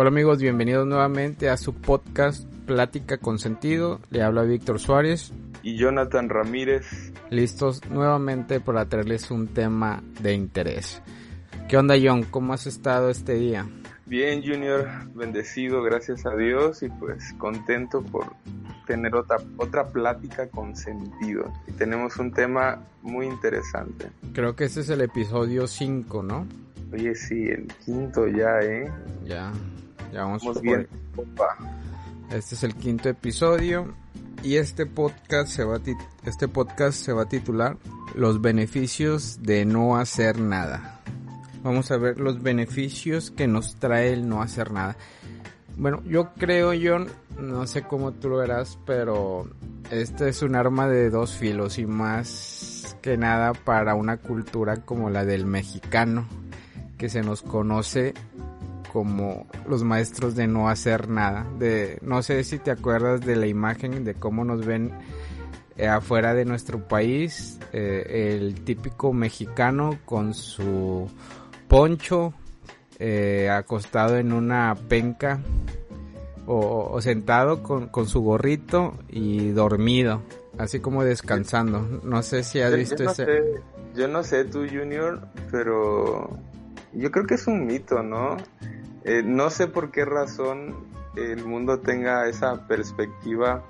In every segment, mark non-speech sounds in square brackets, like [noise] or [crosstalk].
Hola amigos, bienvenidos nuevamente a su podcast Plática con Sentido. Le habla Víctor Suárez. Y Jonathan Ramírez. Listos nuevamente para traerles un tema de interés. ¿Qué onda John? ¿Cómo has estado este día? Bien Junior, bendecido, gracias a Dios y pues contento por tener otra, otra plática con sentido. Y tenemos un tema muy interesante. Creo que este es el episodio 5, ¿no? Oye, sí, el quinto ya, ¿eh? Ya, ya vamos, bien. Este es el quinto episodio y este podcast se va a este podcast se va a titular Los beneficios de no hacer nada. Vamos a ver los beneficios que nos trae el no hacer nada. Bueno, yo creo, yo no sé cómo tú lo verás, pero este es un arma de dos filos y más que nada para una cultura como la del mexicano, que se nos conoce como los maestros de no hacer nada. De, no sé si te acuerdas de la imagen de cómo nos ven eh, afuera de nuestro país, eh, el típico mexicano con su poncho eh, acostado en una penca o, sentado con, con, su gorrito y dormido, así como descansando. No sé si has visto ese... yo no sé tú, Junior, pero yo creo que es un mito, ¿no? Eh, no sé por qué razón el mundo tenga esa perspectiva,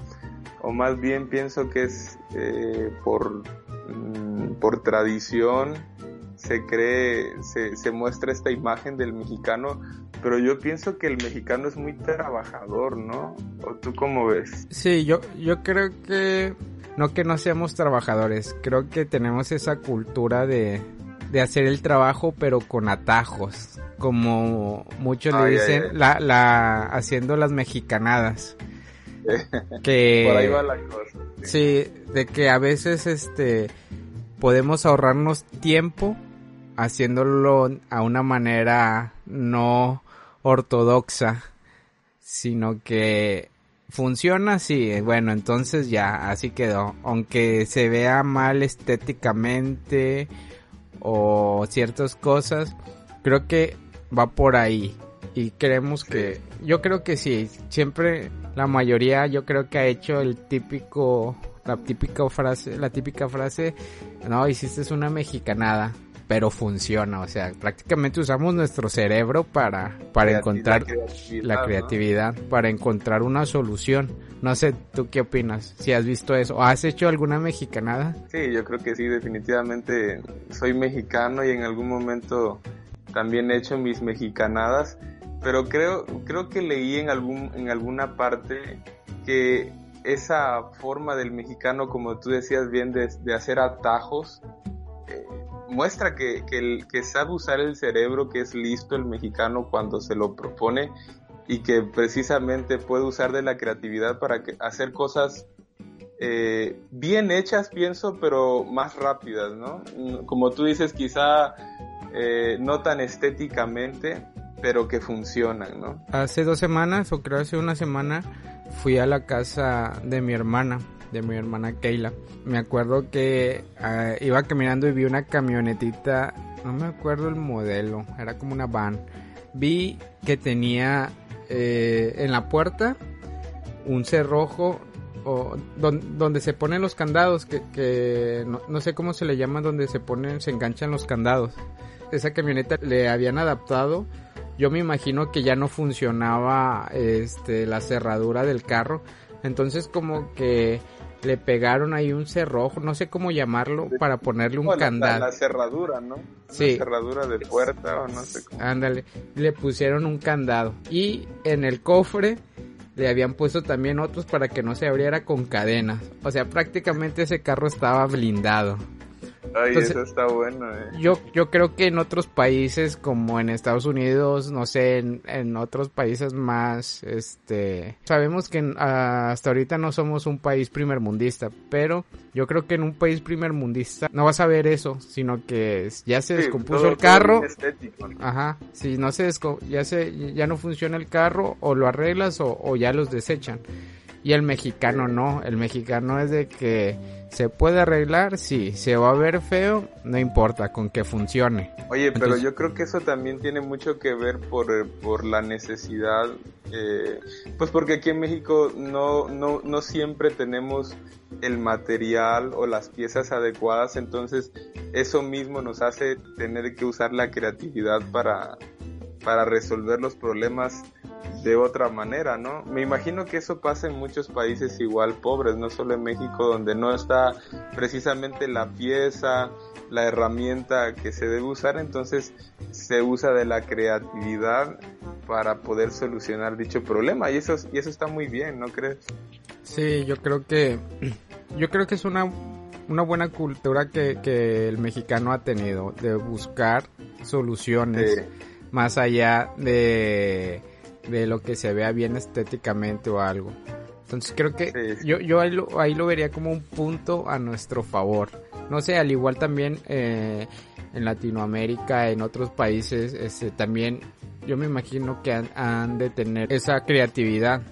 o más bien pienso que es eh, por, mm, por tradición, se cree, se, se muestra esta imagen del mexicano, pero yo pienso que el mexicano es muy trabajador, ¿no? ¿O tú cómo ves? Sí, yo, yo creo que no que no seamos trabajadores, creo que tenemos esa cultura de, de hacer el trabajo pero con atajos, como muchos le dicen, La, la haciendo las mexicanadas. [laughs] que por ahí va la cosa. Sí. de que a veces este podemos ahorrarnos tiempo haciéndolo a una manera no ortodoxa, sino que funciona así, bueno, entonces ya, así quedó. Aunque se vea mal estéticamente o ciertas cosas, creo que va por ahí. Y creemos que, yo creo que sí, siempre la mayoría yo creo que ha hecho el típico, la típica frase, la típica frase, no, hiciste una mexicanada, pero funciona, o sea, prácticamente usamos nuestro cerebro para, para encontrar la creatividad, para encontrar una solución. No sé, ¿tú qué opinas? Si has visto eso, ¿has hecho alguna mexicanada? Sí, yo creo que sí, definitivamente soy mexicano y en algún momento también he hecho mis mexicanadas, pero creo, creo que leí en algún, en alguna parte que esa forma del mexicano, como tú decías bien, de, de hacer atajos, muestra que, que, sabe usar el cerebro, que es listo el mexicano cuando se lo propone y que precisamente puede usar de la creatividad para hacer cosas eh, bien hechas, pienso, pero más rápidas, ¿no? Como tú dices, quizá eh, no tan estéticamente, pero que funcionan, ¿no? Hace dos semanas, o creo hace una semana, fui a la casa de mi hermana, de mi hermana Keila. Me acuerdo que ah, iba caminando y vi una camionetita, no me acuerdo el modelo, era como una van. Vi que tenía eh, en la puerta un cerrojo o donde, se ponen los candados que, no, sé cómo se le llama donde se ponen se enganchan los candados esa camioneta le habían adaptado yo me imagino que ya no funcionaba este la cerradura del carro entonces como que le pegaron ahí un cerrojo, no sé cómo llamarlo, para ponerle un candado. La, cerradura, ¿no? Sí. La cerradura de puerta o no sé cómo. Ándale, le pusieron un candado. Y en el cofre le habían puesto también otros para que no se abriera con cadenas. O sea, prácticamente ese carro estaba blindado. Ay, eso está bueno, eh. Yo, yo creo que en otros países, como en Estados Unidos, no sé, en, otros países más, este, sabemos que hasta ahorita no somos un país primermundista, pero yo creo que en un país primermundista no vas a ver eso, sino que ya se descompuso el carro. Ajá, si no se ya se, ya no funciona el carro, o lo arreglas o, o ya los desechan. Y el mexicano no, el mexicano es de que se puede arreglar, sí, se va a ver feo, no importa, con que funcione. Oye, pero yo creo que eso también tiene mucho que ver por, por la necesidad, eh, pues porque aquí en México no, no, no siempre tenemos el material o las piezas adecuadas, entonces eso mismo nos hace tener que usar la creatividad para, para resolver los problemas de otra manera, ¿no? Me imagino que eso pasa en muchos países igual pobres, no solo en México, donde no está precisamente la pieza, la herramienta que se debe usar, entonces se usa de la creatividad para poder solucionar dicho problema y eso y eso está muy bien, ¿no crees? Sí, yo creo que yo creo que es una una buena cultura que, que el mexicano ha tenido de buscar soluciones más allá de de lo que se vea bien estéticamente o algo. Entonces creo que yo, yo ahí, lo, ahí lo vería como un punto a nuestro favor. No sé, al igual también eh, en Latinoamérica, en otros países, este, también yo me imagino que han, de tener esa creatividad.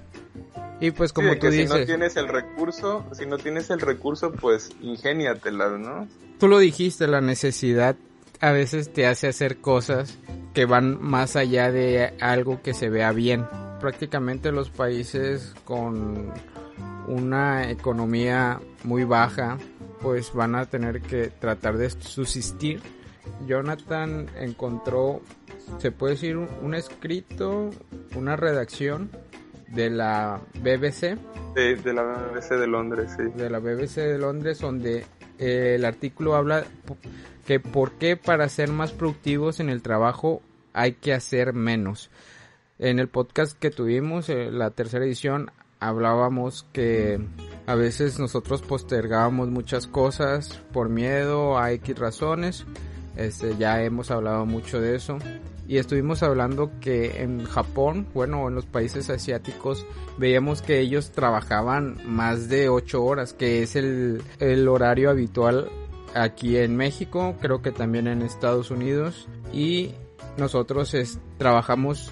Y pues como tú dices... Si no tienes el recurso, si no tienes el recurso, pues ingéniatela, ¿no? Tú lo dijiste, la necesidad a veces te hace hacer cosas que van más allá de algo que se vea bien. Prácticamente los países con una economía muy baja pues van a tener que tratar de subsistir. Jonathan encontró, se puede decir, un, escrito, una redacción de la BBC. De, de, la BBC de Londres, sí. De la BBC de Londres, donde eh, el artículo habla que por qué para ser más productivos en el trabajo hay que hacer menos. En el podcast que tuvimos, eh, la tercera edición, hablábamos que a veces nosotros postergábamos muchas cosas por miedo a X razones. Este, ya hemos hablado mucho de eso. Y estuvimos hablando que en Japón, bueno, en los países asiáticos, veíamos que ellos trabajaban más de 8 horas, que es el, el horario habitual aquí en México, creo que también en Estados Unidos. Y nosotros trabajamos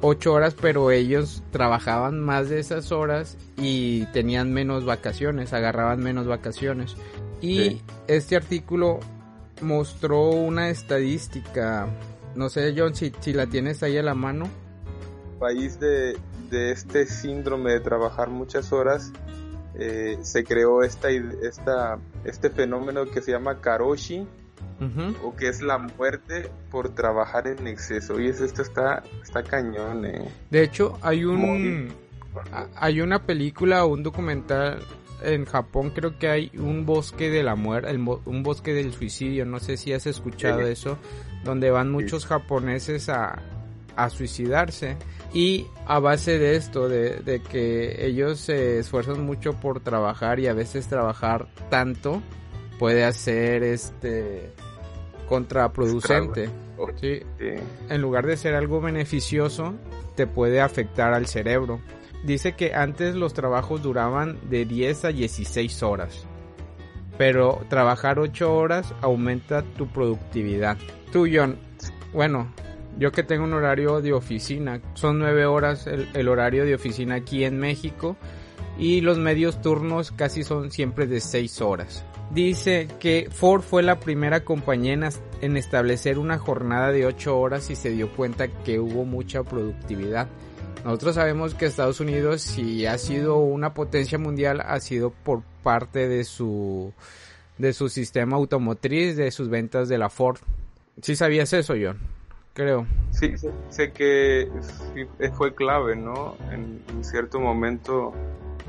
ocho horas, pero ellos trabajaban más de esas horas y tenían menos vacaciones, agarraban menos vacaciones. Y este artículo mostró una estadística, no sé John, si, si la tienes ahí a la mano. País de, de este síndrome de trabajar muchas horas, eh, se creó esta, esta, este fenómeno que se llama karoshi, o que es la muerte por trabajar en exceso. Y esto está, está cañón, eh. De hecho, hay un... Hay una película o un documental en Japón creo que hay un bosque de la muerte, un bosque del suicidio, no sé si has escuchado eso, donde van muchos japoneses a, a suicidarse y a base de esto, de, de, que ellos se esfuerzan mucho por trabajar y a veces trabajar tanto puede hacer este contraproducente. ¿sí? En lugar de ser algo beneficioso, te puede afectar al cerebro. Dice que antes los trabajos duraban de 10 a 16 horas. Pero trabajar 8 horas aumenta tu productividad. Tú, John, bueno, yo que tengo un horario de oficina, son 9 horas el, el horario de oficina aquí en México y los medios turnos casi son siempre de 6 horas dice que Ford fue la primera compañía en, establecer una jornada de 8 horas y se dio cuenta que hubo mucha productividad. Nosotros sabemos que Estados Unidos, si ha sido una potencia mundial, ha sido por parte de su, de su sistema automotriz, de sus ventas de la Ford. ¿Sí sabías eso, John? Creo. Sí, sé, que fue clave, ¿no? En, en cierto momento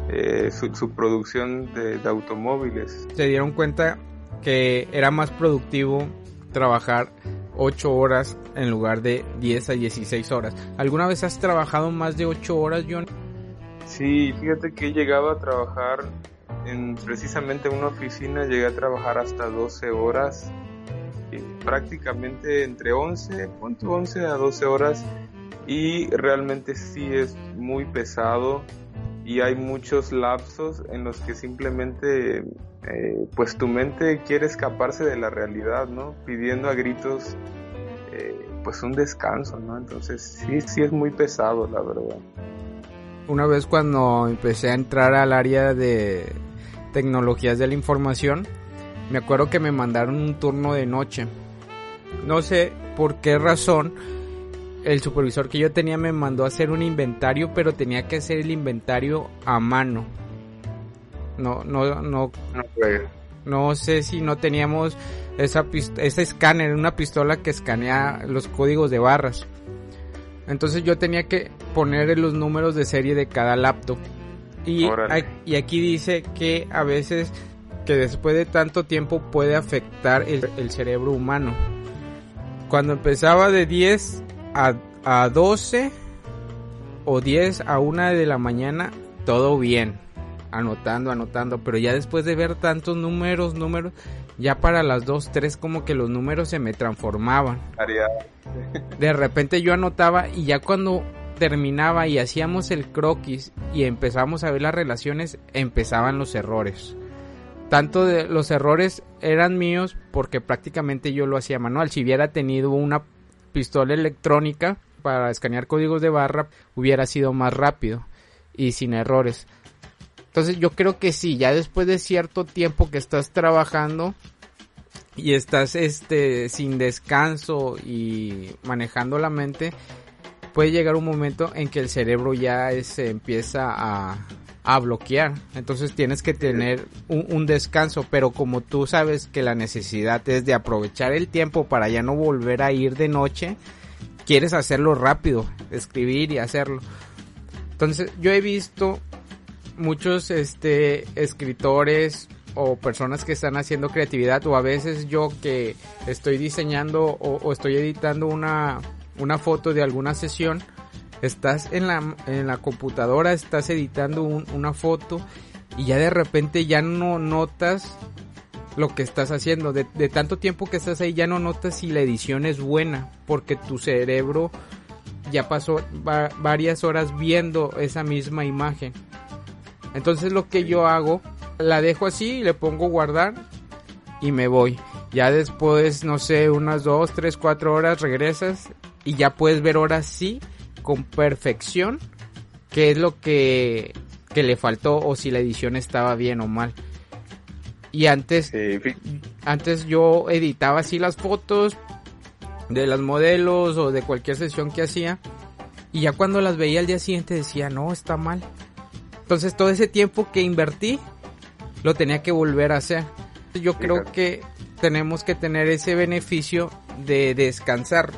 eh, su, producción de, automóviles. Se dieron cuenta que era más productivo trabajar 8 horas en lugar de 10 a 16 horas. ¿Alguna vez has trabajado más de 8 horas, John? Sí, fíjate que he llegado a trabajar en precisamente una oficina, llegué a trabajar hasta 12 horas, prácticamente entre 11, 11 a 12 horas y realmente sí es muy pesado y hay muchos lapsos en los que simplemente eh, pues tu mente quiere escaparse de la realidad, ¿no? Pidiendo a gritos eh, pues un descanso, ¿no? Entonces sí, sí es muy pesado, la verdad. una vez cuando empecé a entrar al área de tecnologías de la información, me acuerdo que me mandaron un turno de noche. No sé por qué razón el supervisor que yo tenía me mandó a hacer un inventario, pero tenía que hacer el inventario a mano. No, no, no. No, sé si no teníamos esa ese escáner, una pistola que escanea los códigos de barras. Entonces yo tenía que poner los números de serie de cada laptop. Y, y aquí dice que a veces que después de tanto tiempo puede afectar el, el cerebro humano. Cuando empezaba de 10 a, a 12 o 10 a 1 de la mañana, todo bien. Anotando, anotando. Pero ya después de ver tantos números, números, ya para las 2, 3 como que los números se me transformaban. De repente yo anotaba y ya cuando terminaba y hacíamos el croquis y empezamos a ver las relaciones, empezaban los errores tanto de los errores eran míos porque prácticamente yo lo hacía manual. Si hubiera tenido una pistola electrónica para escanear códigos de barra, hubiera sido más rápido y sin errores. Entonces yo creo que sí, ya después de cierto tiempo que estás trabajando y estás este sin descanso y manejando la mente, puede llegar un momento en que el cerebro ya se empieza a, a bloquear. Entonces tienes que tener un, descanso, pero como tú sabes que la necesidad es de aprovechar el tiempo para ya no volver a ir de noche, quieres hacerlo rápido, escribir y hacerlo. Entonces yo he visto muchos este escritores o personas que están haciendo creatividad o a veces yo que estoy diseñando o, o estoy editando una, una foto de alguna sesión estás en la, en la computadora, estás editando una foto y ya de repente ya no notas lo que estás haciendo. De, tanto tiempo que estás ahí ya no notas si la edición es buena porque tu cerebro ya pasó varias horas viendo esa misma imagen. Entonces lo que yo hago, la dejo así, le pongo guardar y me voy. Ya después, no sé, unas 2, 3, 4 horas regresas y ya puedes ver ahora sí con perfección qué es lo que, que le faltó o si la edición estaba bien o mal. Y antes, antes yo editaba así las fotos de las modelos o de cualquier sesión que hacía. Y ya cuando las veía al día siguiente decía, no, está mal. Entonces todo ese tiempo que invertí lo tenía que volver a hacer. Yo creo que tenemos que tener ese beneficio de descansar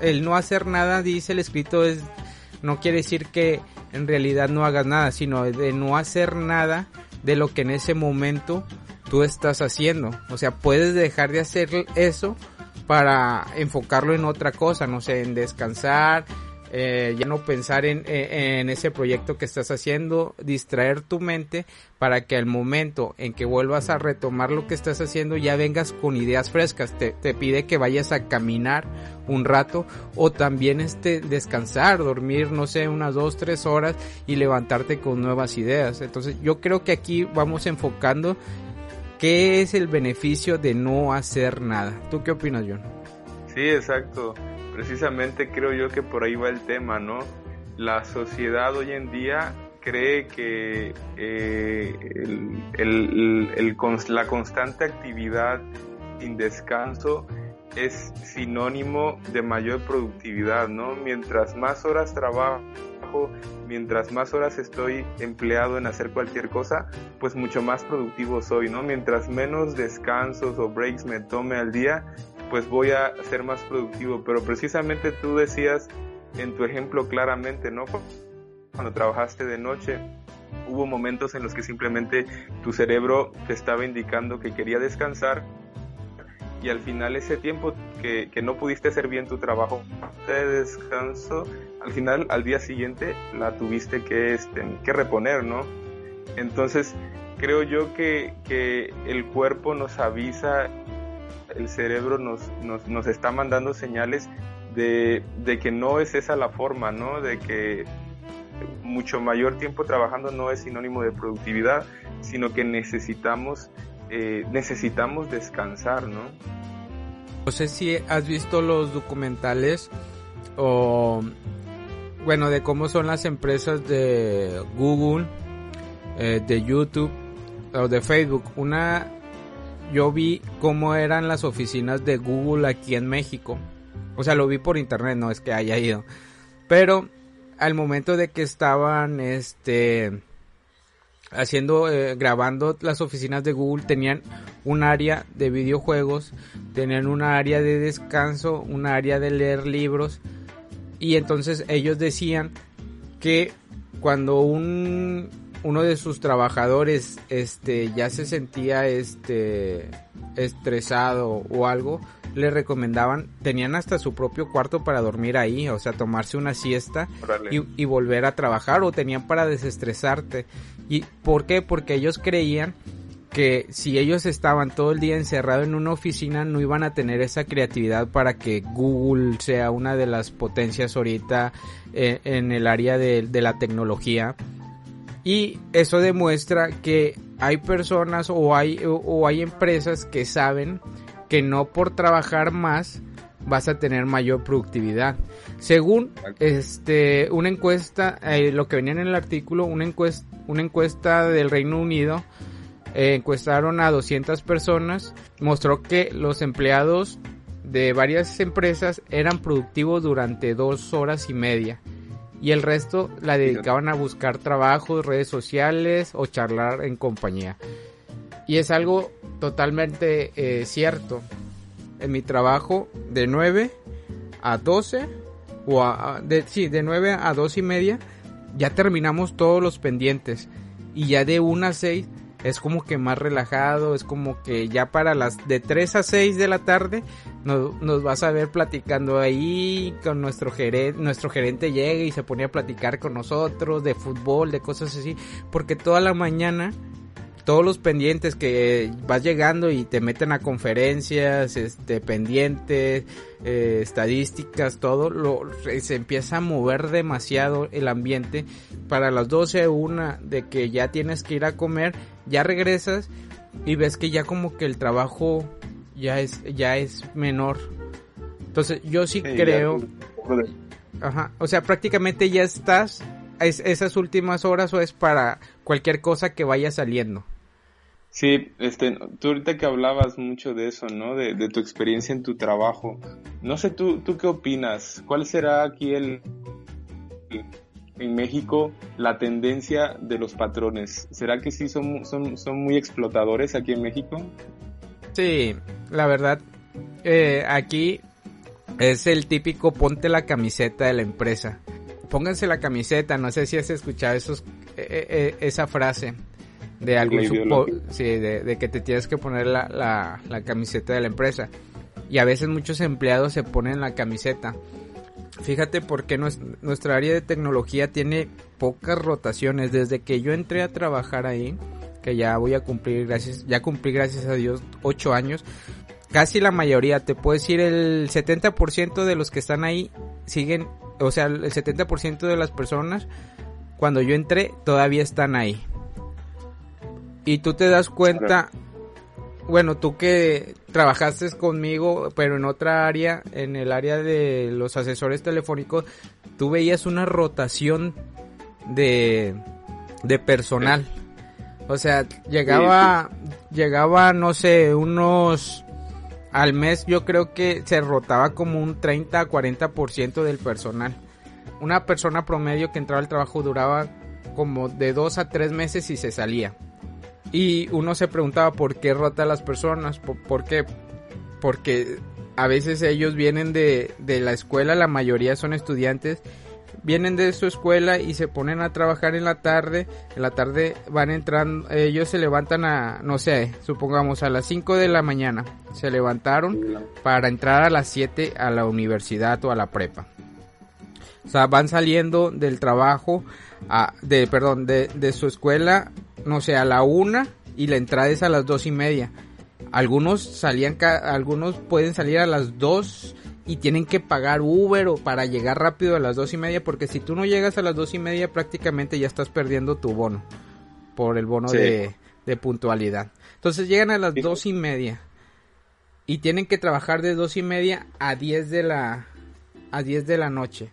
el no hacer nada, dice el escrito, es no quiere decir que en realidad no hagas nada, sino de no hacer nada de lo que en ese momento tú estás haciendo. O sea, puedes dejar de hacer eso para enfocarlo en otra cosa, no sé, en descansar, eh, ya no pensar en, eh, en, ese proyecto que estás haciendo, distraer tu mente para que al momento en que vuelvas a retomar lo que estás haciendo ya vengas con ideas frescas. Te, te pide que vayas a caminar un rato o también este descansar, dormir, no sé, unas dos, tres horas y levantarte con nuevas ideas. Entonces yo creo que aquí vamos enfocando qué es el beneficio de no hacer nada. ¿Tú qué opinas, John? Sí, exacto precisamente creo yo que por ahí va el tema, ¿no? La sociedad hoy en día cree que eh, la constante actividad sin descanso es sinónimo de mayor productividad, ¿no? Mientras más horas trabajo, mientras más horas estoy empleado en hacer cualquier cosa, pues mucho más productivo soy, ¿no? Mientras menos descansos o breaks me tome al día, pues voy a ser más productivo. Pero precisamente tú decías en tu ejemplo claramente, ¿no? Cuando trabajaste de noche, hubo momentos en los que simplemente tu cerebro te estaba indicando que quería descansar y al final ese tiempo que, no pudiste hacer bien tu trabajo de descanso, al final al día siguiente la tuviste que, este, que reponer, ¿no? Entonces creo yo que, que el cuerpo nos avisa el cerebro nos, nos, está mandando señales de, que no es esa la forma, ¿no? De que mucho mayor tiempo trabajando no es sinónimo de productividad, sino que necesitamos, eh, necesitamos descansar, ¿no? No sé si has visto los documentales o bueno, de cómo son las empresas de Google, eh, de YouTube o de Facebook. Una, yo vi cómo eran las oficinas de Google aquí en México. O sea, lo vi por internet, no es que haya ido. Pero al momento de que estaban, este, haciendo, eh, grabando las oficinas de Google, tenían un área de videojuegos, tenían un área de descanso, un área de leer libros. Y entonces ellos decían que cuando un uno de sus trabajadores este ya se sentía este estresado o algo le recomendaban tenían hasta su propio cuarto para dormir ahí o sea tomarse una siesta y, y, volver a trabajar o tenían para desestresarte. Y por qué porque ellos creían que si ellos estaban todo el día encerrados en una oficina no iban a tener esa creatividad para que Google sea una de las potencias ahorita eh, en el área de, de la tecnología y eso demuestra que hay personas o hay, o hay empresas que saben que no por trabajar más vas a tener mayor productividad. Según este una encuesta, eh, lo que venía en el artículo, una encuesta, una encuesta del Reino Unido, eh, encuestaron a 200 personas, mostró que los empleados de varias empresas eran productivos durante dos horas y media y el resto la dedicaban a buscar trabajo, redes sociales o charlar en compañía. Y es algo totalmente eh, cierto. En mi trabajo de 9 a 12 o a, de, sí, de 9 a 2 y media ya terminamos todos los pendientes y ya de 1 a 6 es como que más relajado, es como que ya para las de 3 a 6 de la tarde nos, nos vas a ver platicando ahí con nuestro gerente, nuestro gerente llega y se pone a platicar con nosotros de fútbol, de cosas así, porque toda la mañana todos los pendientes que vas llegando y te meten a conferencias, este, pendientes, eh, estadísticas, todo, lo, se empieza a mover demasiado el ambiente. Para las 12 una de que ya tienes que ir a comer, ya regresas y ves que ya como que el trabajo ya es, ya es menor. Entonces yo sí, creo... Ajá, o sea, prácticamente ya estás es, esas últimas horas o es para cualquier cosa que vaya saliendo. Sí, este, tú ahorita que hablabas mucho de eso, ¿no? De, tu experiencia en tu trabajo. No sé, ¿tú, ¿tú qué opinas? ¿Cuál será aquí el, en México la tendencia de los patrones? ¿Será que sí son, son, son muy explotadores aquí en México? Sí, la verdad, eh, aquí es el típico ponte la camiseta de la empresa. Pónganse la camiseta, no sé si has escuchado esos, eh, eh, esa frase de algún sí, de, que te tienes que poner la, la, camiseta de la empresa. Y a veces muchos empleados se ponen la camiseta. Fíjate porque nuestra área de tecnología tiene pocas rotaciones. Desde que yo entré a trabajar ahí, que ya voy a cumplir, gracias, ya cumplí gracias a Dios ocho años. Casi la mayoría, te puedo decir el 70% de los que están ahí siguen, o sea, el 70% de las personas cuando yo entré todavía están ahí. Y tú te das cuenta, bueno, tú que trabajaste conmigo, pero en otra área, en el área de los asesores telefónicos, tú veías una rotación de, de personal. O sea, llegaba, llegaba, no sé, unos, al mes yo creo que se rotaba como un 30 a 40% del personal. Una persona promedio que entraba al trabajo duraba como de dos a tres meses y se salía. Y uno se preguntaba por qué rota a las personas, por, qué, porque a veces ellos vienen de, de la escuela, la mayoría son estudiantes, vienen de su escuela y se ponen a trabajar en la tarde, en la tarde van entrando, ellos se levantan a, no sé, supongamos a las 5 de la mañana, se levantaron para entrar a las 7 a la universidad o a la prepa. O sea, van saliendo del trabajo, de, perdón, de, de su escuela no sé, a la una y la entrada es a las dos y media. Algunos salían, algunos pueden salir a las dos y tienen que pagar Uber o para llegar rápido a las dos y media porque si tú no llegas a las dos y media prácticamente ya estás perdiendo tu bono por el bono de, puntualidad. Entonces llegan a las dos y media y tienen que trabajar de dos y media a diez de la a diez de la noche.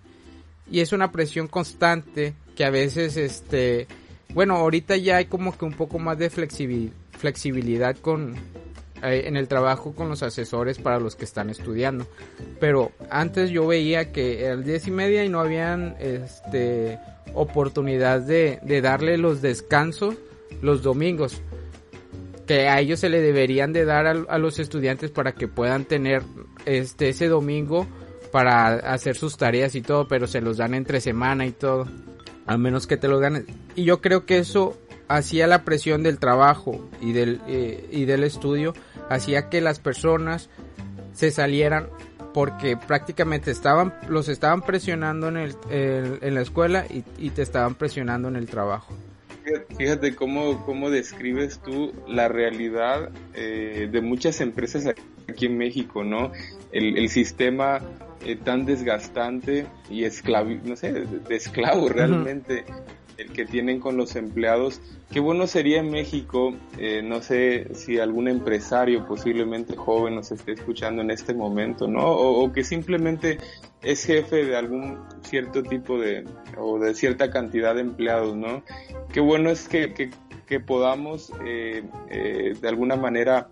y es una presión constante que a veces este bueno ahorita ya hay como que un poco más de flexibilidad con eh, en el trabajo con los asesores para los que están estudiando pero antes yo veía que a las diez y media y no habían este oportunidad de, darle los descansos los domingos que a ellos se le deberían de dar a, los estudiantes para que puedan tener este ese domingo para hacer sus tareas y todo, pero se los dan entre semana y todo, a menos que te lo ganes. Y yo creo que eso hacía la presión del trabajo y del eh, y del estudio, hacía que las personas se salieran porque prácticamente estaban los estaban presionando en el, en la escuela y, y te estaban presionando en el trabajo. Fíjate cómo, cómo describes tú la realidad eh, de muchas empresas aquí en México, ¿no? El, el sistema eh, tan desgastante y esclavo, no sé, de, esclavo realmente el que tienen con los empleados. Qué bueno sería en México, eh, no sé si algún empresario posiblemente joven nos esté escuchando en este momento, ¿no? O, que simplemente es jefe de algún cierto tipo de, o de cierta cantidad de empleados, ¿no? Qué bueno es que, que, podamos eh, eh, de alguna manera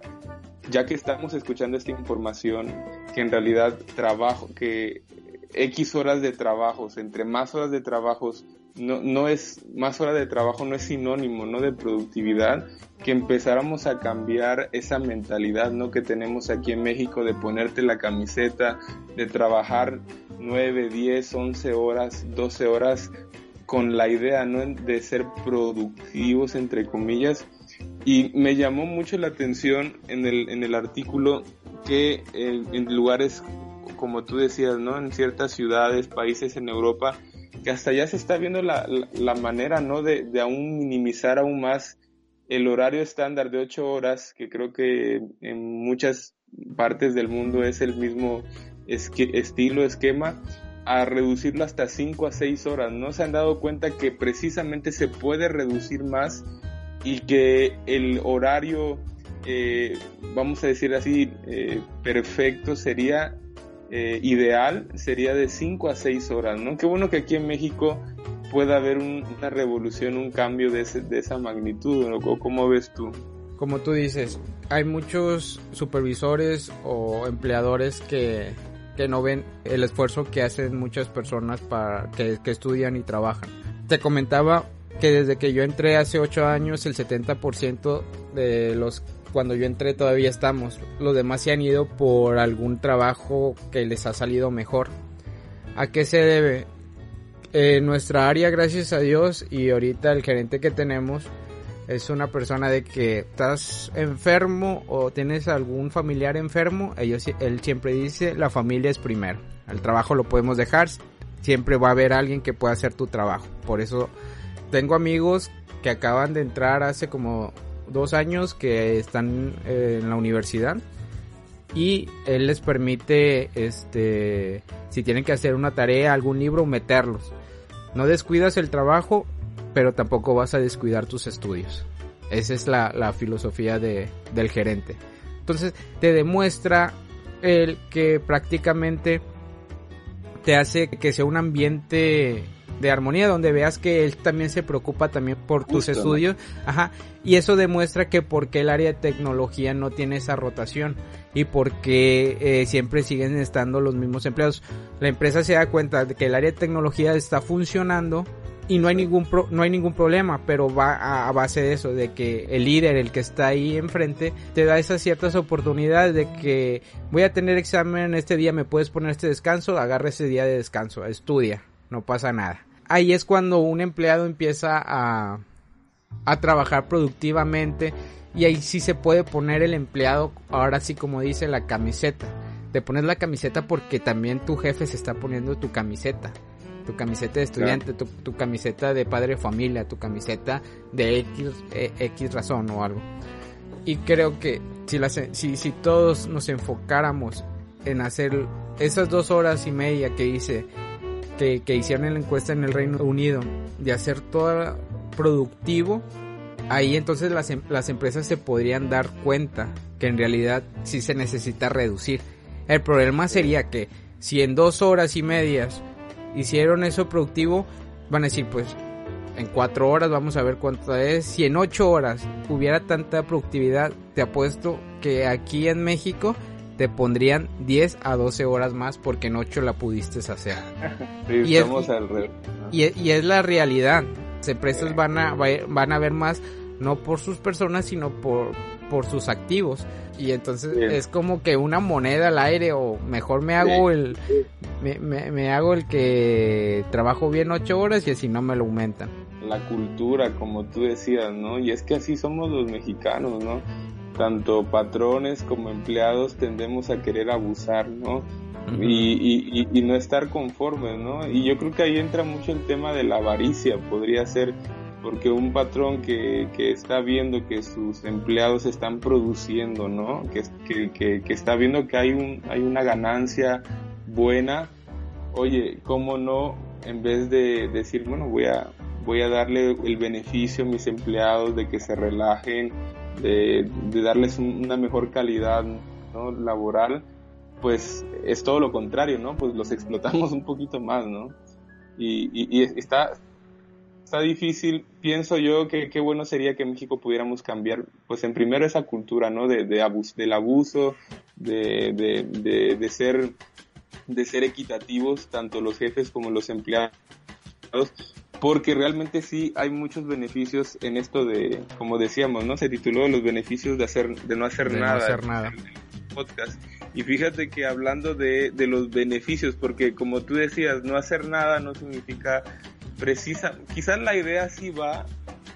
ya que estamos escuchando esta información, que en realidad trabajo, que X horas de trabajos, entre más horas de trabajos no, no es, más hora de trabajo no es sinónimo, ¿no? De productividad, que empezáramos a cambiar esa mentalidad, ¿no? Que tenemos aquí en México de ponerte la camiseta, de trabajar 9, 10, 11 horas, 12 horas con la idea, ¿no? De ser productivos, entre comillas. Y me llamó mucho la atención en el, en el artículo que en, en lugares, como tú decías, ¿no? En ciertas ciudades, países en Europa, que hasta ya se está viendo la, la, manera, ¿no? De, de, aún minimizar aún más el horario estándar de ocho horas, que creo que en muchas partes del mundo es el mismo estilo, esquema, a reducirlo hasta cinco a seis horas. No se han dado cuenta que precisamente se puede reducir más y que el horario, eh, vamos a decir así, eh, perfecto sería eh, ideal sería de 5 a 6 horas, ¿no? Qué bueno que aquí en México pueda haber una revolución, un cambio de, de esa magnitud. ¿Cómo ves tú? Como tú dices, hay muchos supervisores o empleadores que, que no ven el esfuerzo que hacen muchas personas para que, que estudian y trabajan. Te comentaba que desde que yo entré hace 8 años el 70% de los cuando yo entré todavía estamos. Los demás se han ido por algún trabajo que les ha salido mejor. ¿A qué se debe? En nuestra área, gracias a Dios, y ahorita el gerente que tenemos es una persona de que estás enfermo o tienes algún familiar enfermo, ellos, él siempre dice la familia es primero. El trabajo lo podemos dejar, siempre va a haber alguien que pueda hacer tu trabajo. Por eso tengo amigos que acaban de entrar hace como dos años que están eh, en la universidad y él les permite, este, si tienen que hacer una tarea, algún libro, meterlos. No descuidas el trabajo, pero tampoco vas a descuidar tus estudios. Esa es la, la filosofía de, del gerente. Entonces te demuestra el que prácticamente te hace que sea un ambiente de armonía donde veas que él también se preocupa también por tus estudios, ajá, y eso demuestra que porque el área de tecnología no tiene esa rotación y porque eh, siempre siguen estando los mismos empleados. La empresa se da cuenta de que el área de tecnología está funcionando y no hay ningún no hay ningún problema, pero va a, base de eso, de que el líder, el que está ahí enfrente, te da esas ciertas oportunidades de que voy a tener examen este día, me puedes poner este descanso, agarra ese día de descanso, estudia no pasa nada. Ahí es cuando un empleado empieza a, a trabajar productivamente y ahí sí se puede poner el empleado, ahora sí como dice, la camiseta. Te pones la camiseta porque también tu jefe se está poniendo tu camiseta. Tu camiseta de estudiante, tu, camiseta de padre de familia, tu camiseta de X, eh, X razón o algo. Y creo que si, las, si, si todos nos enfocáramos en hacer esas dos horas y media que hice que, hicieron la encuesta en el Reino Unido de hacer todo productivo, ahí entonces las, em, las empresas se podrían dar cuenta que en realidad sí se necesita reducir. El problema sería que si en dos horas y medias hicieron eso productivo, van a decir, pues en cuatro horas vamos a ver cuánto es. Si en ocho horas hubiera tanta productividad, te apuesto que aquí en México te pondrían 10 a 12 horas más porque en 8 la pudiste hacer. [laughs] y, es, y, es, la realidad. Empresas van a, van a ver más no por sus personas, sino por, por sus activos. Y entonces es como que una moneda al aire o mejor me hago el me, me, hago el que trabajo bien ocho horas y así no me lo aumentan. La cultura, como tú decías, ¿no? Y es que así somos los mexicanos, ¿no? Tanto patrones como empleados tendemos a querer abusar, ¿no? y, y, y, no estar conformes, ¿no? Y yo creo que ahí entra mucho el tema de la avaricia, podría ser porque un patrón que, que, está viendo que sus empleados están produciendo, ¿no? Que, que, que, está viendo que hay, un, hay una ganancia buena, oye, ¿cómo no? En vez de decir, bueno, voy a, voy a darle el beneficio a mis empleados de que se relajen, de, de darles una mejor calidad ¿no? laboral, pues es todo lo contrario, ¿no? Pues los explotamos [laughs] un poquito más, ¿no? Y, y, y está, está difícil, pienso yo que qué bueno sería que México pudiéramos cambiar, pues en primero esa cultura, ¿no? De, de del abuso, de, de, de, ser, de ser equitativos, tanto los jefes como los empleados, porque realmente sí hay muchos beneficios en esto de, como decíamos, ¿no? Se tituló los beneficios de hacer, de no hacer nada. No hacer nada. podcast. Y fíjate que hablando de, de los beneficios, porque como tú decías, no hacer nada no significa precisa, quizás la idea sí va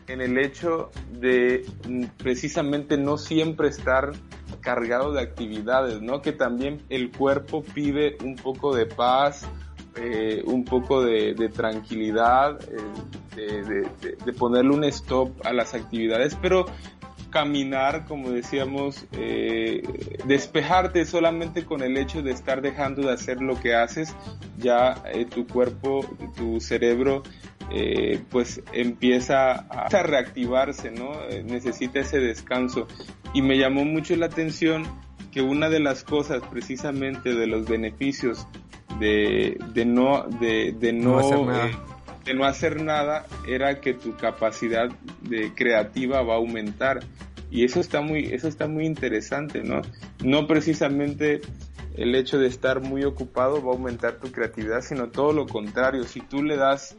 en el hecho de mm, precisamente no siempre estar cargado de actividades, ¿no? Que también el cuerpo pide un poco de paz, eh, un poco de, tranquilidad, eh, de, ponerle un stop a las actividades, pero caminar, como decíamos, eh, despejarte solamente con el hecho de estar dejando de hacer lo que haces, ya tu cuerpo, tu cerebro, pues empieza a, reactivarse, ¿no? necesita ese descanso. Y me llamó mucho la atención que una de las cosas, precisamente de los beneficios de, de no, de, de no, de no hacer nada era que tu capacidad de creativa va a aumentar. Y eso está muy eso está muy interesante no no precisamente el hecho de estar muy ocupado va a aumentar tu creatividad sino todo lo contrario. Si tú le das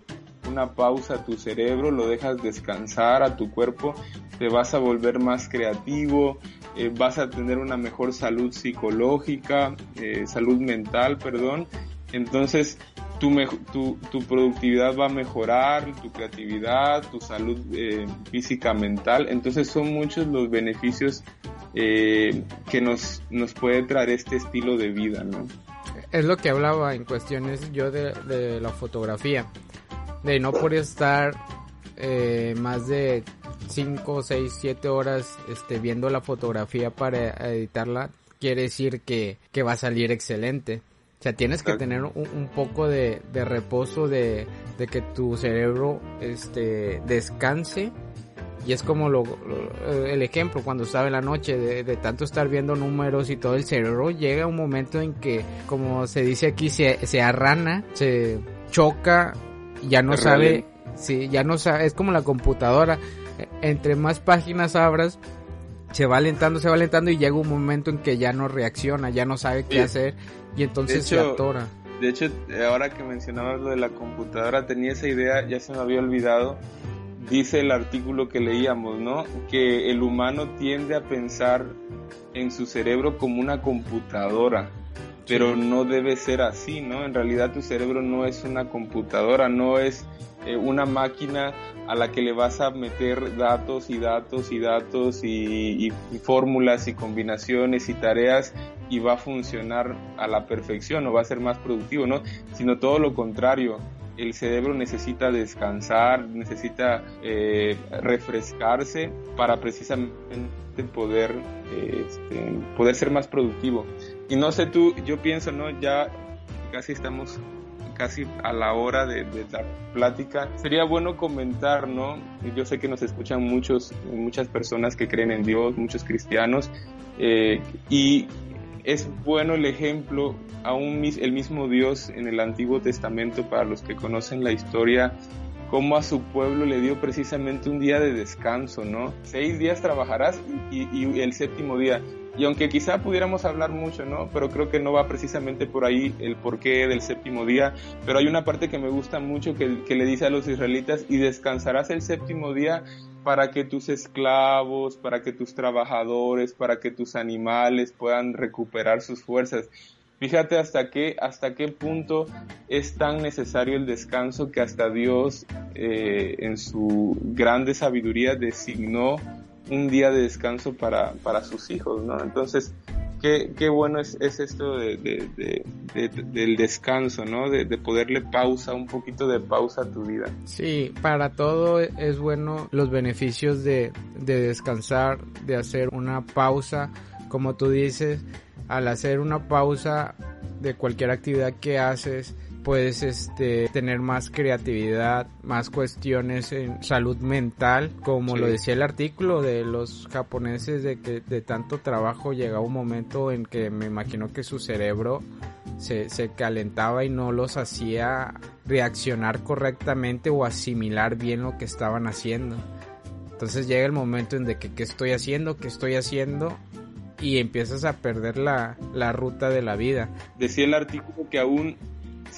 una pausa a tu cerebro lo dejas descansar a tu cuerpo te vas a volver más creativo eh, vas a tener una mejor salud psicológica eh, salud mental perdón entonces tu, tu, tu, productividad va a mejorar, tu creatividad, tu salud eh, física, mental. Entonces son muchos los beneficios eh, que nos, nos puede traer este estilo de vida, ¿no? Es lo que hablaba en cuestiones yo de, de la fotografía, de no poder estar eh, más de 5, 6, 7 horas este, viendo la fotografía para editarla, quiere decir que, que va a salir excelente. O sea, tienes que tener un, poco de, reposo, de, que tu cerebro este, descanse. Y es como lo, el ejemplo cuando estaba en la noche de, tanto estar viendo números y todo el cerebro llega un momento en que, como se dice aquí, se, se arrana, se choca, ya no sabe, sí, ya no sabe, es como la computadora. Entre más páginas abras, se va alentando, se va alentando y llega un momento en que ya no reacciona, ya no sabe qué hacer y entonces se atora. De hecho, ahora que mencionabas lo de la computadora, tenía esa idea, ya se me había olvidado. Dice el artículo que leíamos, ¿no? Que el humano tiende a pensar en su cerebro como una computadora, pero no debe ser así, ¿no? En realidad tu cerebro no es una computadora, no es eh, una máquina a la que le vas a meter datos y datos y datos y, fórmulas y combinaciones y tareas y va a funcionar a la perfección o va a ser más productivo, ¿no? Sino todo lo contrario. El cerebro necesita descansar, necesita eh, refrescarse para precisamente poder, este, poder ser más productivo. Y no sé tú, yo pienso, ¿no? Ya casi estamos casi a la hora de, la plática. Sería bueno comentar, ¿no? Yo sé que nos escuchan muchos, muchas personas que creen en Dios, muchos cristianos, eh, y es bueno el ejemplo, aún el mismo Dios en el Antiguo Testamento, para los que conocen la historia, cómo a su pueblo le dio precisamente un día de descanso, ¿no? Seis días trabajarás y el séptimo día. Y aunque quizá pudiéramos hablar mucho, ¿no? Pero creo que no va precisamente por ahí el porqué del séptimo día. Pero hay una parte que me gusta mucho que, le dice a los israelitas, y descansarás el séptimo día para que tus esclavos, para que tus trabajadores, para que tus animales puedan recuperar sus fuerzas. Fíjate hasta qué, hasta qué punto es tan necesario el descanso que hasta Dios eh, en su grande sabiduría designó un día de descanso para, para sus hijos, ¿no? Entonces, qué, qué bueno es, es esto de, de, del descanso, ¿no? De, poderle pausa, un poquito de pausa a tu vida. Sí, para todo es bueno los beneficios de, de descansar, de hacer una pausa, como tú dices, al hacer una pausa de cualquier actividad que haces, puedes este, tener más creatividad, más cuestiones en salud mental, como lo decía el artículo de los japoneses de que de tanto trabajo llega un momento en que me imagino que su cerebro se, se calentaba y no los hacía reaccionar correctamente o asimilar bien lo que estaban haciendo. Entonces llega el momento en de que qué estoy haciendo, qué estoy haciendo y empiezas a perder la, la ruta de la vida. Decía el artículo que aún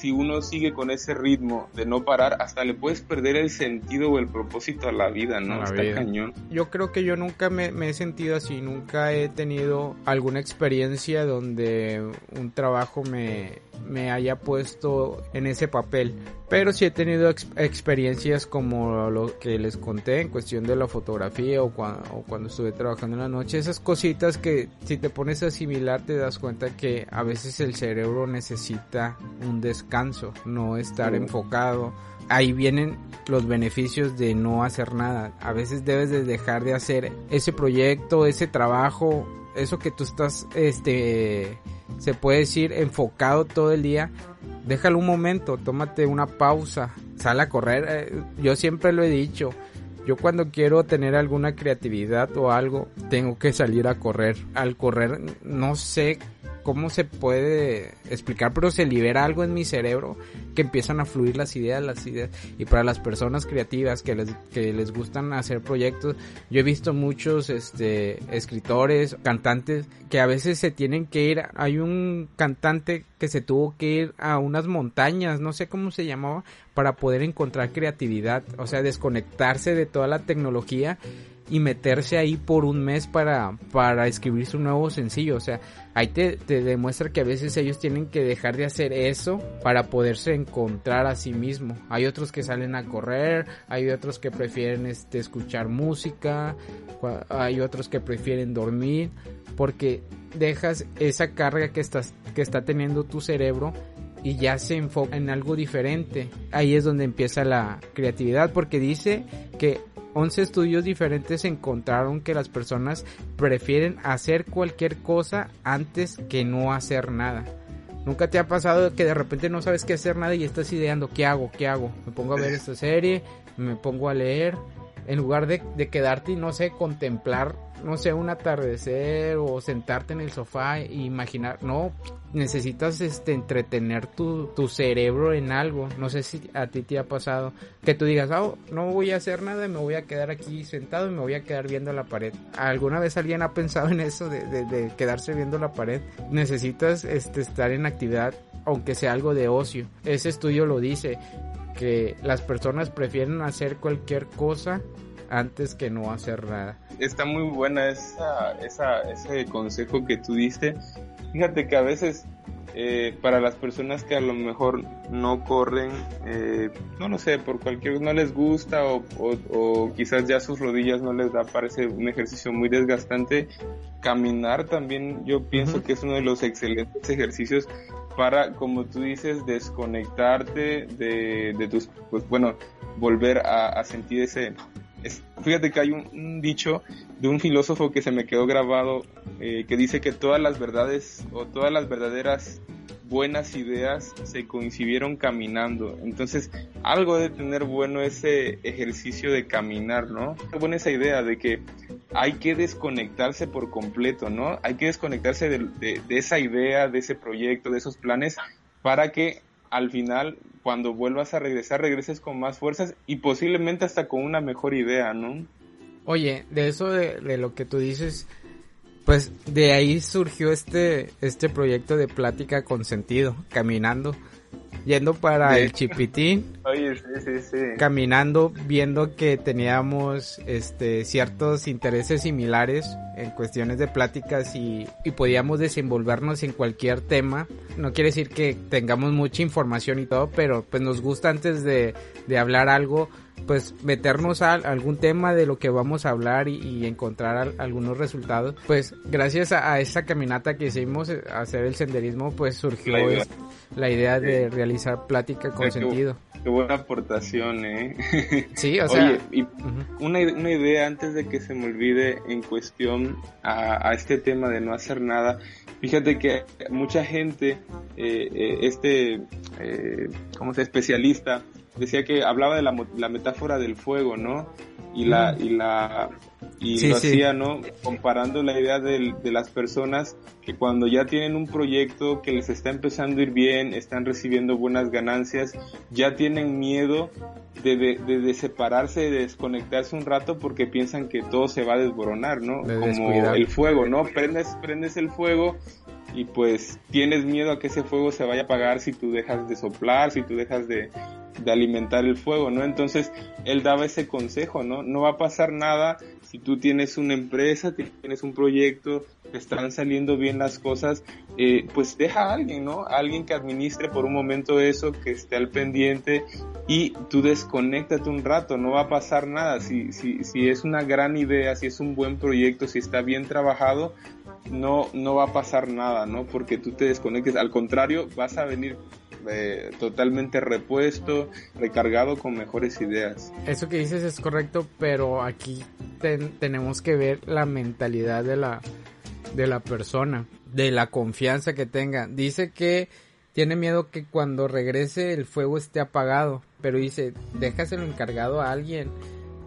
si uno sigue con ese ritmo de no parar, hasta le puedes perder el sentido o el propósito a la vida, ¿no? Está cañón. Yo creo que yo nunca me, he sentido así, nunca he tenido alguna experiencia donde un trabajo me, me haya puesto en ese papel. Pero sí he tenido experiencias como lo que les conté en cuestión de la fotografía o, cuando estuve trabajando en la noche. Esas cositas que si te pones a asimilar te das cuenta que a veces el cerebro necesita un descanso, no estar enfocado. Ahí vienen los beneficios de no hacer nada. A veces debes de dejar de hacer ese proyecto, ese trabajo, eso que tú estás, este, se puede decir, enfocado todo el día déjalo un momento, tómate una pausa, sal a correr. Eh, yo siempre lo he dicho. Yo cuando quiero tener alguna creatividad o algo, tengo que salir a correr. Al correr, no sé cómo se puede explicar, pero se libera algo en mi cerebro que empiezan a fluir las ideas, las ideas. Y para las personas creativas que les, que les gustan hacer proyectos, yo he visto muchos este, escritores, cantantes que a veces se tienen que ir. Hay un cantante que se tuvo que ir a unas montañas, no sé cómo se llamaba, para poder encontrar creatividad, o sea, desconectarse de toda la tecnología y meterse ahí por un mes para, para escribir su nuevo sencillo. O sea, ahí te, te, demuestra que a veces ellos tienen que dejar de hacer eso para poderse encontrar a sí mismo. Hay otros que salen a correr, hay otros que prefieren este, escuchar música, hay otros que prefieren dormir, porque dejas esa carga que, estás, que está teniendo tu cerebro y ya se enfoca en algo diferente. Ahí es donde empieza la creatividad porque dice que 11 estudios diferentes encontraron que las personas prefieren hacer cualquier cosa antes que no hacer nada. ¿Nunca te ha pasado que de repente no sabes qué hacer nada y estás ideando qué hago, qué hago? Me pongo a ver esta serie, me pongo a leer, en lugar de, de quedarte y no sé, contemplar no sé, un atardecer o sentarte en el sofá e imaginar, no, necesitas este entretener tu, tu cerebro en algo, no sé si a ti te ha pasado, que tú digas, oh, no voy a hacer nada, me voy a quedar aquí sentado y me voy a quedar viendo la pared. ¿Alguna vez alguien ha pensado en eso de, de, quedarse viendo la pared? Necesitas este, estar en actividad, aunque sea algo de ocio. Ese estudio lo dice, que las personas prefieren hacer cualquier cosa antes que no hacer nada. Está muy buena esa, esa, ese consejo que tú diste. Fíjate que a veces eh, para las personas que a lo mejor no corren, eh, no lo sé, por cualquier, no les gusta o, o, quizás ya sus rodillas no les da, parece un ejercicio muy desgastante. Caminar también yo pienso que es uno de los excelentes ejercicios para, como tú dices, desconectarte de, de tus, pues bueno, volver a, a sentir ese, fíjate que hay un, dicho de un filósofo que se me quedó grabado eh, que dice que todas las verdades o todas las verdaderas buenas ideas se coincidieron caminando. Entonces, algo de tener bueno ese ejercicio de caminar, ¿no? Buena esa idea de que hay que desconectarse por completo, ¿no? Hay que desconectarse de, esa idea, de ese proyecto, de esos planes, para que al final, cuando vuelvas a regresar, regreses con más fuerzas y posiblemente hasta con una mejor idea, ¿no? Oye, de eso de, lo que tú dices, pues de ahí surgió este, este proyecto de plática con sentido, caminando, yendo para el Chipitín, [laughs] Oye, sí, sí, sí. caminando, viendo que teníamos este ciertos intereses similares en cuestiones de pláticas y, y podíamos desenvolvernos en cualquier tema. No quiere decir que tengamos mucha información y todo, pero pues nos gusta antes de, de hablar algo pues meternos a algún tema de lo que vamos a hablar y, encontrar algunos resultados. Pues gracias a, esa caminata que hicimos, eh, hacer el senderismo, pues surgió la idea, de realizar plática con sentido. Qué buena aportación, ¿eh? Sí, o [laughs] sea... Oye, y una, una, idea antes de que se me olvide en cuestión a, a este tema de no hacer nada. Fíjate que mucha gente, eh, eh, este, eh, ¿cómo se especialista, decía que hablaba de la, la metáfora del fuego, ¿no? Y la, y la, y lo hacía, ¿no? Comparando la idea de, de, las personas que cuando ya tienen un proyecto que les está empezando a ir bien, están recibiendo buenas ganancias, ya tienen miedo de, de, de, separarse, de desconectarse un rato porque piensan que todo se va a desboronar, ¿no? Como el fuego, ¿no? Prendes, prendes el fuego y pues tienes miedo a que ese fuego se vaya a apagar si tú dejas de soplar, si tú dejas de, de alimentar el fuego, ¿no? Entonces él daba ese consejo, ¿no? No va a pasar nada si tú tienes una empresa, tienes un proyecto, están saliendo bien las cosas, eh, pues deja a alguien, ¿no? Alguien que administre por un momento eso, que esté al pendiente y tú desconéctate un rato, no va a pasar nada. Si, si, si es una gran idea, si es un buen proyecto, si está bien trabajado, no, no va a pasar nada, ¿no? Porque tú te desconectes. Al contrario, vas a venir eh, totalmente repuesto, recargado con mejores ideas. Eso que dices es correcto, pero aquí tenemos que ver la mentalidad de la, de la persona, de la confianza que tenga. Dice que tiene miedo que cuando regrese el fuego esté apagado, pero dice, déjaselo encargado a alguien,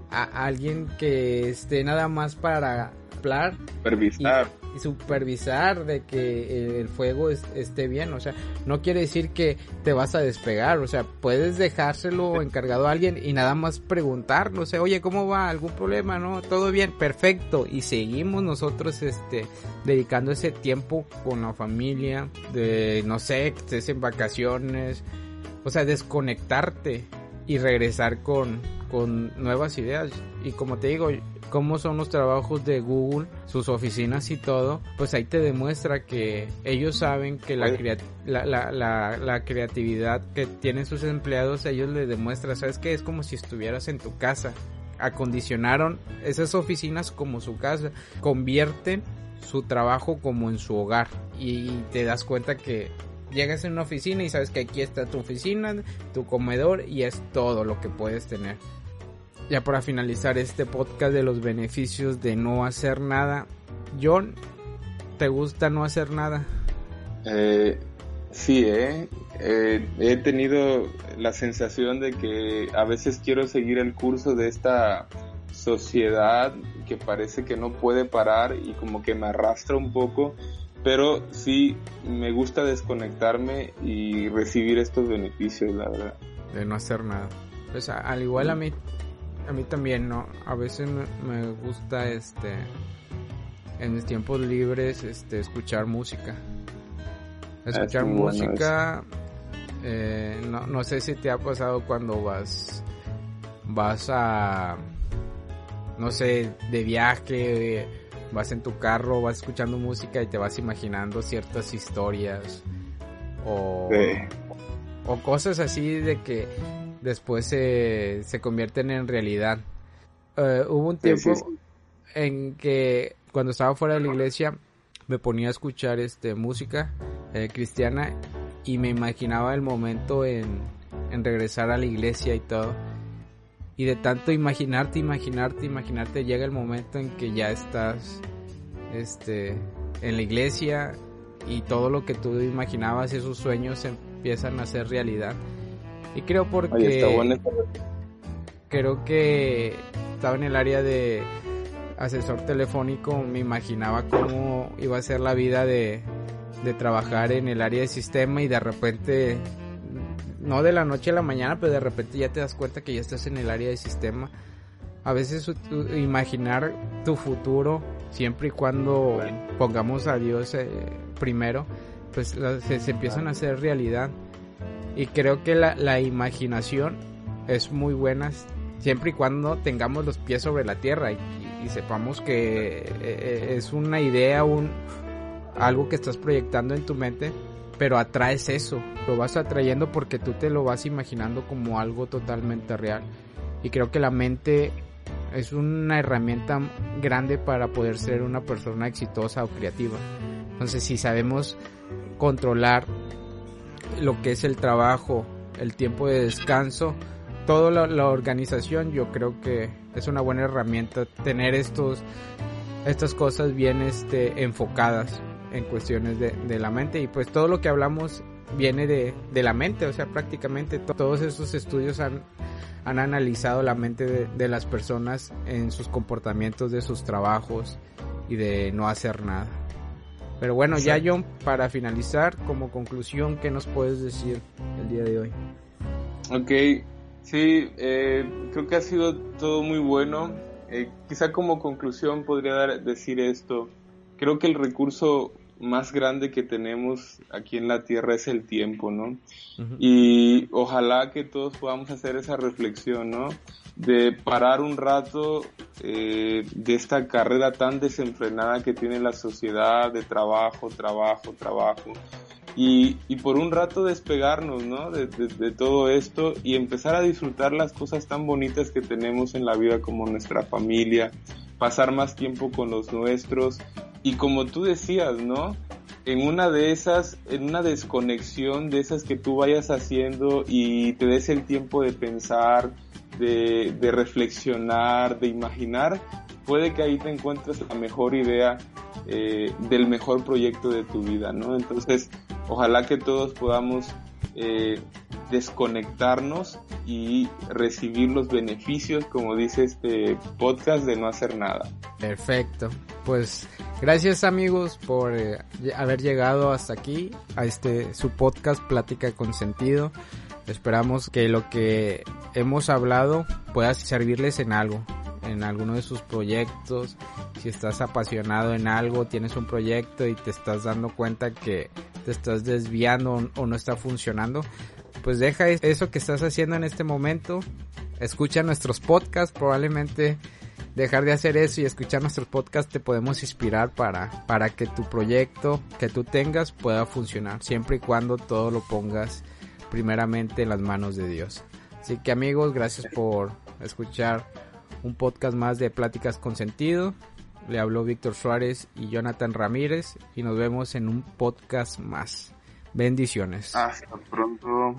a alguien que esté nada más para hablar. Supervisar y supervisar de que el fuego esté bien. O sea, no quiere decir que te vas a despegar. O sea, puedes dejárselo encargado a alguien y nada más preguntar, no sé, oye, ¿cómo va? ¿Algún problema? ¿No? Todo bien, perfecto. Y seguimos nosotros, este, dedicando ese tiempo con la familia, de, no sé, estés en vacaciones. O sea, desconectarte y regresar con, con nuevas ideas. Y como te digo, cómo son los trabajos de Google, sus oficinas y todo, pues ahí te demuestra que ellos saben que la, la, la, la, creatividad que tienen sus empleados, ellos les demuestra, sabes que es como si estuvieras en tu casa. Acondicionaron esas oficinas como su casa, convierten su trabajo como en su hogar. Y te das cuenta que llegas en una oficina y sabes que aquí está tu oficina, tu comedor y es todo lo que puedes tener ya para finalizar este podcast de los beneficios de no hacer nada, John, ¿te gusta no hacer nada? Eh, sí, ¿eh? eh, he tenido la sensación de que a veces quiero seguir el curso de esta sociedad que parece que no puede parar y como que me arrastra un poco, pero sí me gusta desconectarme y recibir estos beneficios, la verdad. De no hacer nada. Pues al igual a mí a mí también, ¿no? A veces me, gusta, este, en mis tiempos libres, este, escuchar música. Ah, escuchar música, eh, no, no sé si te ha pasado cuando vas, vas a, no sé, de viaje, vas en tu carro, vas escuchando música y te vas imaginando ciertas historias o, o cosas así de que después se, se convierten en realidad. Eh, hubo un tiempo en que cuando estaba fuera de la iglesia me ponía a escuchar este música eh, cristiana y me imaginaba el momento en, en regresar a la iglesia y todo. Y de tanto imaginarte, imaginarte, imaginarte, llega el momento en que ya estás este, en la iglesia y todo lo que tú imaginabas, esos sueños empiezan a ser realidad. Y creo porque... Creo que estaba en el área de asesor telefónico, me imaginaba cómo iba a ser la vida de, de trabajar en el área de sistema y de repente, no de la noche a la mañana, pero de repente ya te das cuenta que ya estás en el área de sistema. A veces imaginar tu futuro, siempre y cuando pongamos a Dios eh, primero, pues se, se, empiezan a hacer realidad. Y creo que la, la imaginación es muy buena siempre y cuando tengamos los pies sobre la tierra y, sepamos que eh, eh, es una idea, un algo que estás proyectando en tu mente, pero atraes eso, lo vas atrayendo porque tú te lo vas imaginando como algo totalmente real. Y creo que la mente es una herramienta grande para poder ser una persona exitosa o creativa. Entonces, si sabemos controlar lo que es el trabajo, el tiempo de descanso, toda la, organización, yo creo que es una buena herramienta tener estos estas cosas bien este enfocadas en cuestiones de, de la mente y pues todo lo que hablamos viene de, de la mente, o sea, prácticamente todos esos estudios han, han analizado la mente de, de, las personas en sus comportamientos de sus trabajos y de no hacer nada. Pero bueno, ya John, para finalizar, como conclusión, ¿qué nos puedes decir el día de hoy? Ok, Sí, eh, creo que ha sido todo muy bueno. Eh, quizá como conclusión podría dar, decir esto. Creo que el recurso más grande que tenemos aquí en la Tierra es el tiempo, ¿no? Y ojalá que todos podamos hacer esa reflexión, ¿no? De parar un rato eh, de esta carrera tan desenfrenada que tiene la sociedad de trabajo, trabajo, trabajo y, y por un rato despegarnos, ¿no? De, de, todo esto y empezar a disfrutar las cosas tan bonitas que tenemos en la vida como nuestra familia, pasar más tiempo con los nuestros y como tú decías, ¿no? En una de esas, en una desconexión de esas que tú vayas haciendo y te des el tiempo de pensar, de, de reflexionar, de imaginar, puede que ahí te encuentres la mejor idea eh, del mejor proyecto de tu vida, ¿no? Entonces, Ojalá que todos podamos eh, desconectarnos y recibir los beneficios, como dice este podcast, de no hacer nada. Perfecto. Pues gracias amigos por eh, haber llegado hasta aquí, a este su podcast Plática con Sentido. Esperamos que lo que hemos hablado pueda servirles en algo, en alguno de sus proyectos. Si estás apasionado en algo, tienes un proyecto y te estás dando cuenta que te estás desviando o no está funcionando, pues deja eso que estás haciendo en este momento, escucha nuestros podcasts, probablemente dejar de hacer eso y escuchar nuestros podcasts te podemos inspirar para, para que tu proyecto que tú tengas pueda funcionar, siempre y cuando todo lo pongas primeramente en las manos de Dios. Así que amigos, gracias por escuchar un podcast más de Pláticas con Sentido. Le habló Víctor Suárez y Jonathan Ramírez y nos vemos en un podcast más. Bendiciones. Hasta pronto.